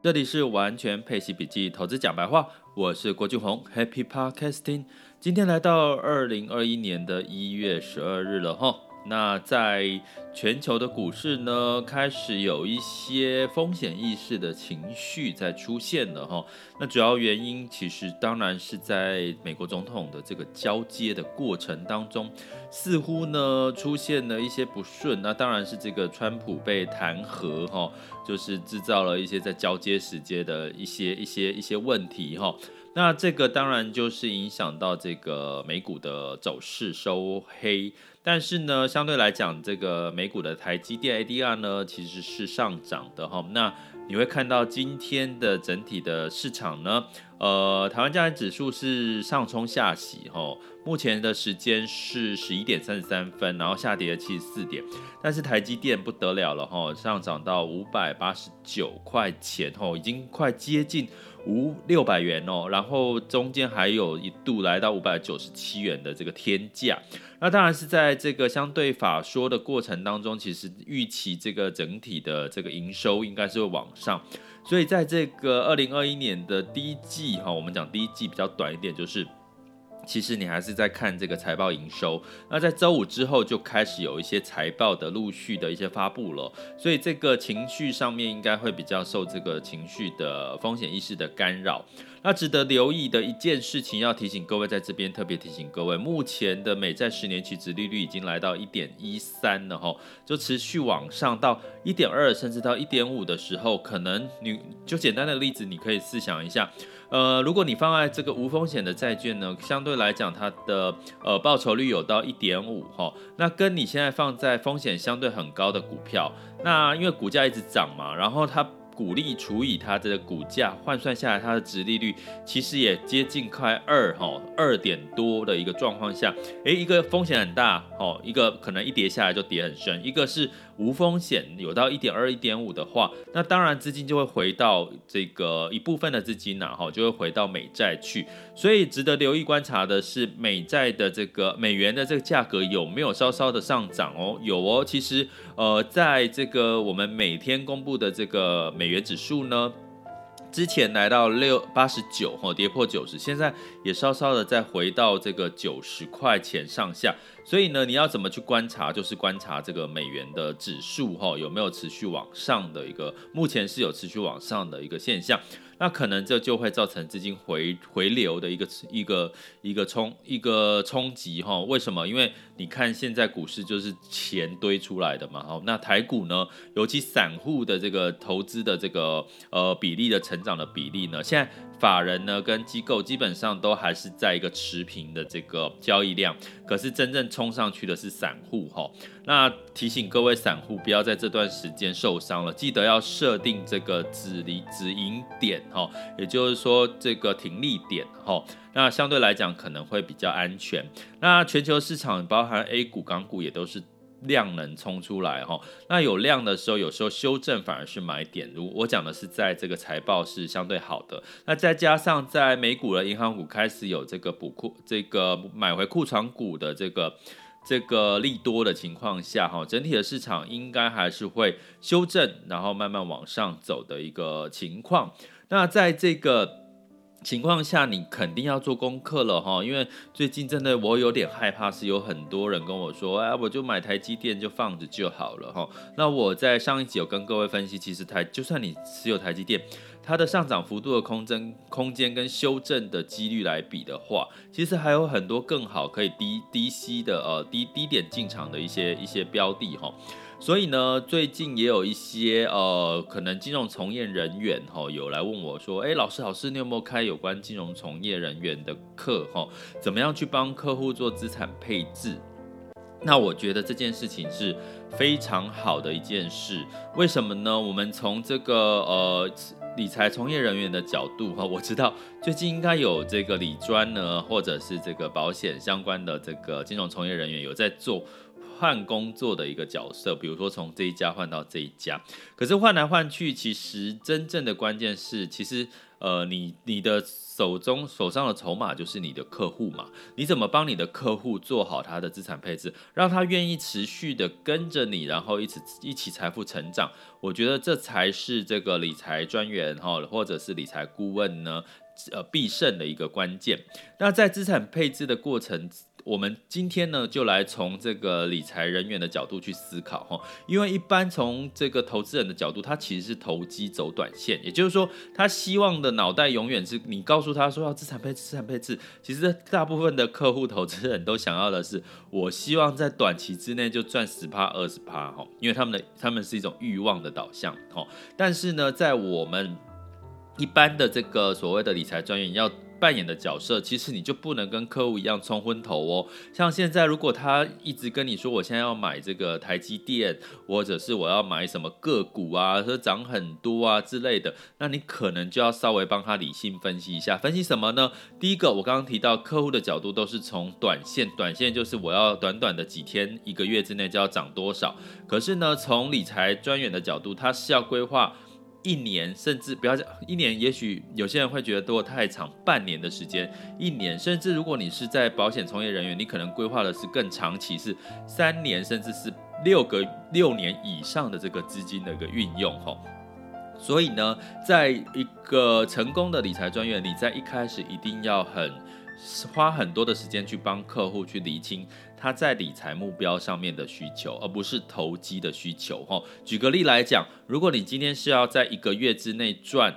这里是完全配息笔记投资讲白话，我是郭俊宏，Happy Podcasting。今天来到二零二一年的一月十二日了哈。那在全球的股市呢，开始有一些风险意识的情绪在出现了哈。那主要原因其实当然是在美国总统的这个交接的过程当中，似乎呢出现了一些不顺。那当然是这个川普被弹劾哈，就是制造了一些在交接时间的一些一些一些问题哈。那这个当然就是影响到这个美股的走势收黑。但是呢，相对来讲，这个美股的台积电 ADR 呢，其实是上涨的哈。那你会看到今天的整体的市场呢，呃，台湾加权指数是上冲下洗哈。目前的时间是十一点三十三分，然后下跌了七十四点。但是台积电不得了了哈，上涨到五百八十九块钱哈，已经快接近五六百元哦。然后中间还有一度来到五百九十七元的这个天价。那当然是在这个相对法说的过程当中，其实预期这个整体的这个营收应该是会往上，所以在这个二零二一年的第一季哈，我们讲第一季比较短一点，就是。其实你还是在看这个财报营收，那在周五之后就开始有一些财报的陆续的一些发布了，所以这个情绪上面应该会比较受这个情绪的风险意识的干扰。那值得留意的一件事情，要提醒各位，在这边特别提醒各位，目前的美债十年期值利率已经来到一点一三了哈，就持续往上到一点二，甚至到一点五的时候，可能你就简单的例子，你可以试想一下。呃，如果你放在这个无风险的债券呢，相对来讲，它的呃报酬率有到一点五哈，那跟你现在放在风险相对很高的股票，那因为股价一直涨嘛，然后它。股利除以它的股价换算下来，它的值利率其实也接近快二哈，二点多的一个状况下，诶，一个风险很大哦，一个可能一跌下来就跌很深，一个是无风险有到一点二、一点五的话，那当然资金就会回到这个一部分的资金呐哈，就会回到美债去，所以值得留意观察的是美债的这个美元的这个价格有没有稍稍的上涨哦？有哦，其实呃，在这个我们每天公布的这个美元指数呢，之前来到六八十九，哈，跌破九十，现在也稍稍的再回到这个九十块钱上下。所以呢，你要怎么去观察？就是观察这个美元的指数，哈，有没有持续往上的一个，目前是有持续往上的一个现象。那可能这就会造成资金回回流的一个一个一个冲一个冲击哈？为什么？因为你看现在股市就是钱堆出来的嘛，好，那台股呢，尤其散户的这个投资的这个呃比例的成长的比例呢，现在法人呢跟机构基本上都还是在一个持平的这个交易量，可是真正冲上去的是散户哈。那提醒各位散户不要在这段时间受伤了，记得要设定这个止离止盈点。哈，也就是说这个停利点哈，那相对来讲可能会比较安全。那全球市场包含 A 股、港股也都是量能冲出来哈，那有量的时候，有时候修正反而是买点。如我讲的是在这个财报是相对好的，那再加上在美股的银行股开始有这个补库、这个买回库存股的这个。这个利多的情况下，哈，整体的市场应该还是会修正，然后慢慢往上走的一个情况。那在这个情况下，你肯定要做功课了，哈，因为最近真的我有点害怕，是有很多人跟我说，哎，我就买台积电就放着就好了，哈。那我在上一集有跟各位分析，其实台就算你持有台积电。它的上涨幅度的空间、空间跟修正的几率来比的话，其实还有很多更好可以低低吸的呃低低点进场的一些一些标的哈。所以呢，最近也有一些呃可能金融从业人员哈有来问我说，哎，老师老师，你有没有开有关金融从业人员的课哈？怎么样去帮客户做资产配置？那我觉得这件事情是非常好的一件事。为什么呢？我们从这个呃。理财从业人员的角度哈，我知道最近应该有这个理专呢，或者是这个保险相关的这个金融从业人员有在做换工作的一个角色，比如说从这一家换到这一家，可是换来换去，其实真正的关键是，其实呃，你你的手中手上的筹码就是你的客户嘛，你怎么帮你的客户做好他的资产配置，让他愿意持续的跟着你，然后一起一起财富成长，我觉得这才是这个理财专员哈，或者是理财顾问呢，呃，必胜的一个关键。那在资产配置的过程。我们今天呢，就来从这个理财人员的角度去思考哈，因为一般从这个投资人的角度，他其实是投机走短线，也就是说，他希望的脑袋永远是你告诉他说要资产配置，资产配置。其实大部分的客户投资人都想要的是，我希望在短期之内就赚十趴二十趴哈，因为他们的他们是一种欲望的导向哈。但是呢，在我们一般的这个所谓的理财专员要。扮演的角色，其实你就不能跟客户一样冲昏头哦。像现在，如果他一直跟你说，我现在要买这个台积电，或者是我要买什么个股啊，说涨很多啊之类的，那你可能就要稍微帮他理性分析一下。分析什么呢？第一个，我刚刚提到客户的角度都是从短线，短线就是我要短短的几天、一个月之内就要涨多少。可是呢，从理财专员的角度，他是要规划。一年甚至不要讲一年，也许有些人会觉得多太长，半年的时间，一年甚至如果你是在保险从业人员，你可能规划的是更长期，是三年甚至是六个六年以上的这个资金的一个运用吼。所以呢，在一个成功的理财专员，你在一开始一定要很花很多的时间去帮客户去厘清。他在理财目标上面的需求，而不是投机的需求。哈，举个例来讲，如果你今天是要在一个月之内赚，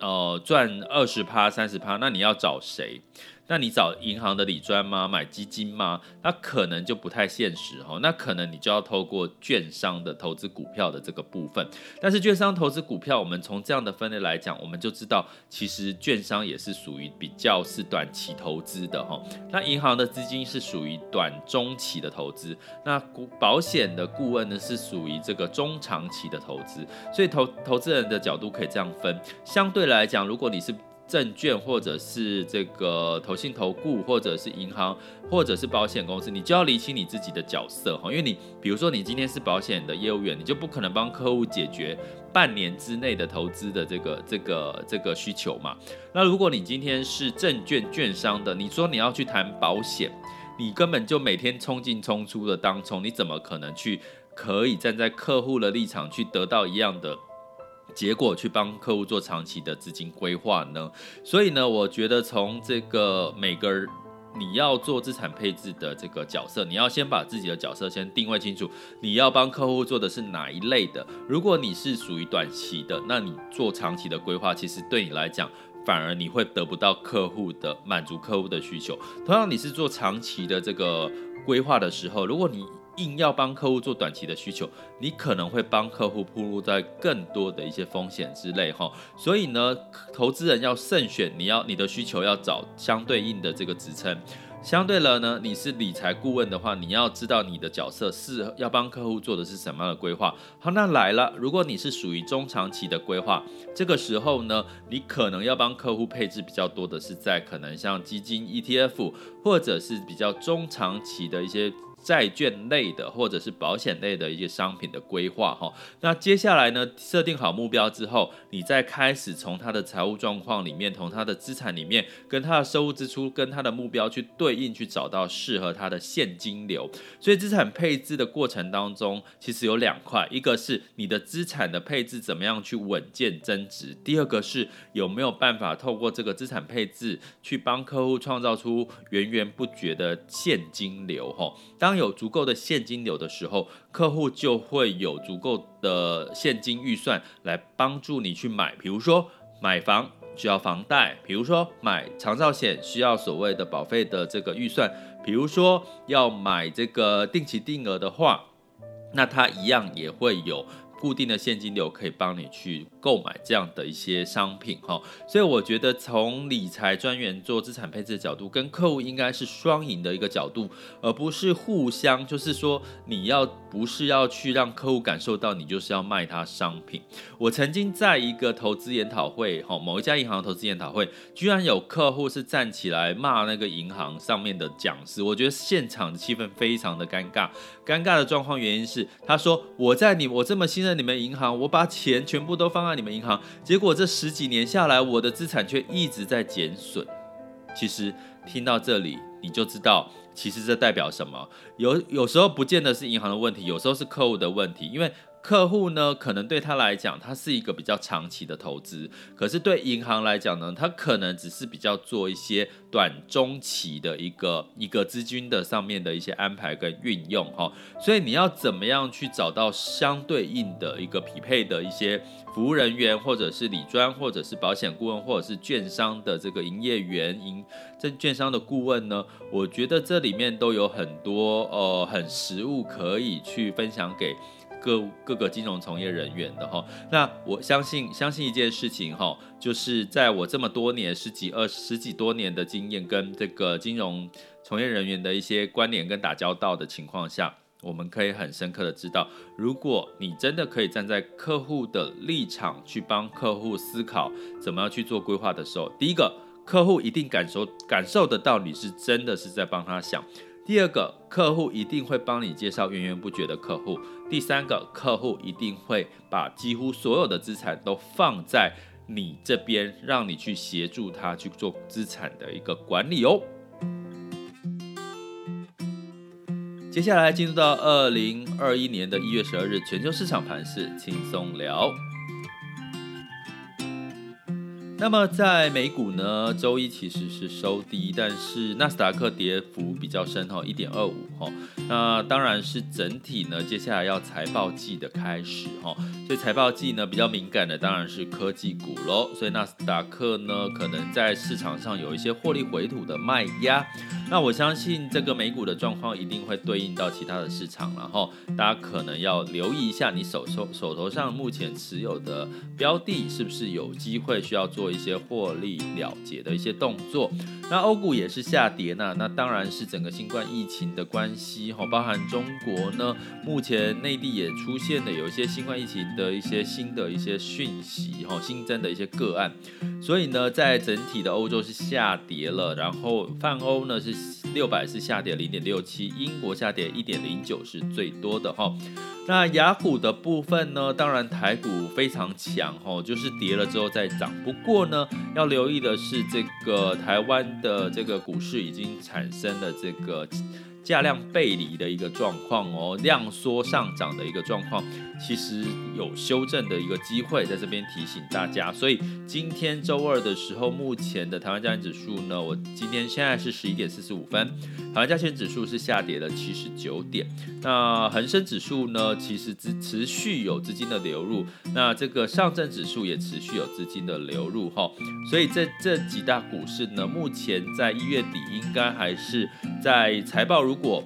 呃，赚二十趴、三十趴，那你要找谁？那你找银行的理专吗？买基金吗？那可能就不太现实哈。那可能你就要透过券商的投资股票的这个部分。但是券商投资股票，我们从这样的分类来讲，我们就知道，其实券商也是属于比较是短期投资的哈。那银行的资金是属于短中期的投资。那股保险的顾问呢，是属于这个中长期的投资。所以投投资人的角度可以这样分。相对来讲，如果你是证券或者是这个投信投顾，或者是银行，或者是保险公司，你就要理清你自己的角色哈，因为你比如说你今天是保险的业务员，你就不可能帮客户解决半年之内的投资的这个这个这个需求嘛。那如果你今天是证券券商的，你说你要去谈保险，你根本就每天冲进冲出的当冲，你怎么可能去可以站在客户的立场去得到一样的？结果去帮客户做长期的资金规划呢？所以呢，我觉得从这个每个你要做资产配置的这个角色，你要先把自己的角色先定位清楚。你要帮客户做的是哪一类的？如果你是属于短期的，那你做长期的规划，其实对你来讲，反而你会得不到客户的满足客户的需求。同样，你是做长期的这个规划的时候，如果你硬要帮客户做短期的需求，你可能会帮客户暴露在更多的一些风险之类哈。所以呢，投资人要慎选，你要你的需求要找相对应的这个职称。相对了呢，你是理财顾问的话，你要知道你的角色是要帮客户做的是什么样的规划。好，那来了，如果你是属于中长期的规划，这个时候呢，你可能要帮客户配置比较多的是在可能像基金、ETF，或者是比较中长期的一些。债券类的或者是保险类的一些商品的规划哈，那接下来呢，设定好目标之后，你再开始从他的财务状况里面，从他的资产里面，跟他的收入支出，跟他的目标去对应，去找到适合他的现金流。所以资产配置的过程当中，其实有两块，一个是你的资产的配置怎么样去稳健增值，第二个是有没有办法透过这个资产配置去帮客户创造出源源不绝的现金流哈。当当有足够的现金流的时候，客户就会有足够的现金预算来帮助你去买，比如说买房需要房贷，比如说买长照险需要所谓的保费的这个预算，比如说要买这个定期定额的话，那它一样也会有固定的现金流可以帮你去购买这样的一些商品哈，所以我觉得从理财专员做资产配置的角度，跟客户应该是双赢的一个角度，而不是互相，就是说你要不是要去让客户感受到你就是要卖他商品。我曾经在一个投资研讨会哈，某一家银行投资研讨会，居然有客户是站起来骂那个银行上面的讲师，我觉得现场的气氛非常的尴尬。尴尬的状况原因是，他说我在你我这么信任你们银行，我把钱全部都放那你们银行，结果这十几年下来，我的资产却一直在减损。其实听到这里，你就知道，其实这代表什么？有有时候不见得是银行的问题，有时候是客户的问题，因为。客户呢，可能对他来讲，他是一个比较长期的投资，可是对银行来讲呢，他可能只是比较做一些短中期的一个一个资金的上面的一些安排跟运用哈，所以你要怎么样去找到相对应的一个匹配的一些服务人员，或者是理专，或者是保险顾问，或者是券商的这个营业员、营证券商的顾问呢？我觉得这里面都有很多呃很实物可以去分享给。各各个金融从业人员的哈，那我相信相信一件事情哈，就是在我这么多年十几二十几多年的经验跟这个金融从业人员的一些关联跟打交道的情况下，我们可以很深刻的知道，如果你真的可以站在客户的立场去帮客户思考怎么样去做规划的时候，第一个客户一定感受感受得到你是真的是在帮他想。第二个客户一定会帮你介绍源源不绝的客户。第三个客户一定会把几乎所有的资产都放在你这边，让你去协助他去做资产的一个管理哦。接下来进入到二零二一年的一月十二日，全球市场盘势轻松聊。那么在美股呢，周一其实是收低，但是纳斯达克跌幅比较深哈，一点二五哈。那当然是整体呢，接下来要财报季的开始哈，所以财报季呢比较敏感的当然是科技股喽。所以纳斯达克呢可能在市场上有一些获利回吐的卖压。那我相信这个美股的状况一定会对应到其他的市场，然后大家可能要留意一下你手手手头上目前持有的标的是不是有机会需要做。一些获利了结的一些动作，那欧股也是下跌呢，那当然是整个新冠疫情的关系哈，包含中国呢，目前内地也出现了有一些新冠疫情的一些新的一些讯息哈，新增的一些个案，所以呢，在整体的欧洲是下跌了，然后泛欧呢是六百是下跌零点六七，英国下跌一点零九是最多的哈。那雅股的部分呢，当然台股非常强哈，就是跌了之后再涨。不过呢，要留意的是，这个台湾的这个股市已经产生了这个。价量背离的一个状况哦，量缩上涨的一个状况，其实有修正的一个机会，在这边提醒大家。所以今天周二的时候，目前的台湾加权指数呢，我今天现在是十一点四十五分，台湾加权指数是下跌了七十九点。那恒生指数呢，其实持持续有资金的流入，那这个上证指数也持续有资金的流入哈。所以这这几大股市呢，目前在一月底应该还是在财报。如果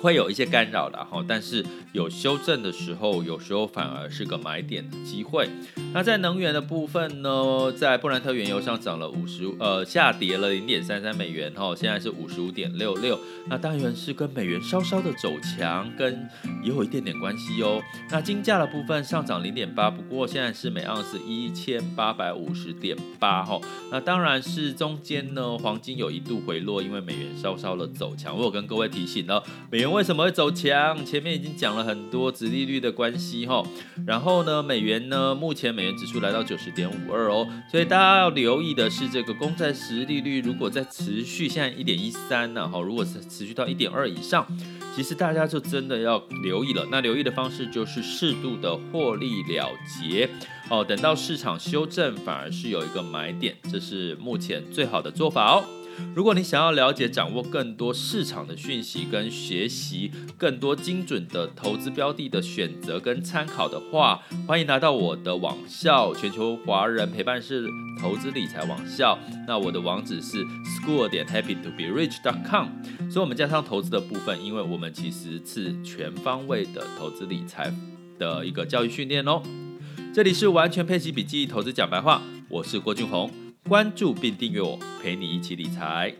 会有一些干扰的哈，但是有修正的时候，有时候反而是个买点的机会。那在能源的部分呢，在布兰特原油上涨了五十呃，下跌了零点三三美元哈，现在是五十五点六六。那当然是跟美元稍稍的走强，跟也有一点点关系哦。那金价的部分上涨零点八，不过现在是每盎司一千八百五十点八哈。那当然是中间呢，黄金有一度回落，因为美元稍稍的走强。我有跟各位提醒了，美元。为什么会走强？前面已经讲了很多殖利率的关系哈，然后呢，美元呢，目前美元指数来到九十点五二哦，所以大家要留意的是，这个公债殖利率如果在持续，现在一点一三呢，哈，如果是持续到一点二以上，其实大家就真的要留意了。那留意的方式就是适度的获利了结哦，等到市场修正，反而是有一个买点，这是目前最好的做法哦。如果你想要了解、掌握更多市场的讯息，跟学习更多精准的投资标的的选择跟参考的话，欢迎来到我的网校——全球华人陪伴式投资理财网校。那我的网址是 school 点 happy to be rich dot com。所以，我们加上投资的部分，因为我们其实是全方位的投资理财的一个教育训练哦。这里是完全配齐笔记投资讲白话，我是郭俊宏，关注并订阅我，陪你一起理财。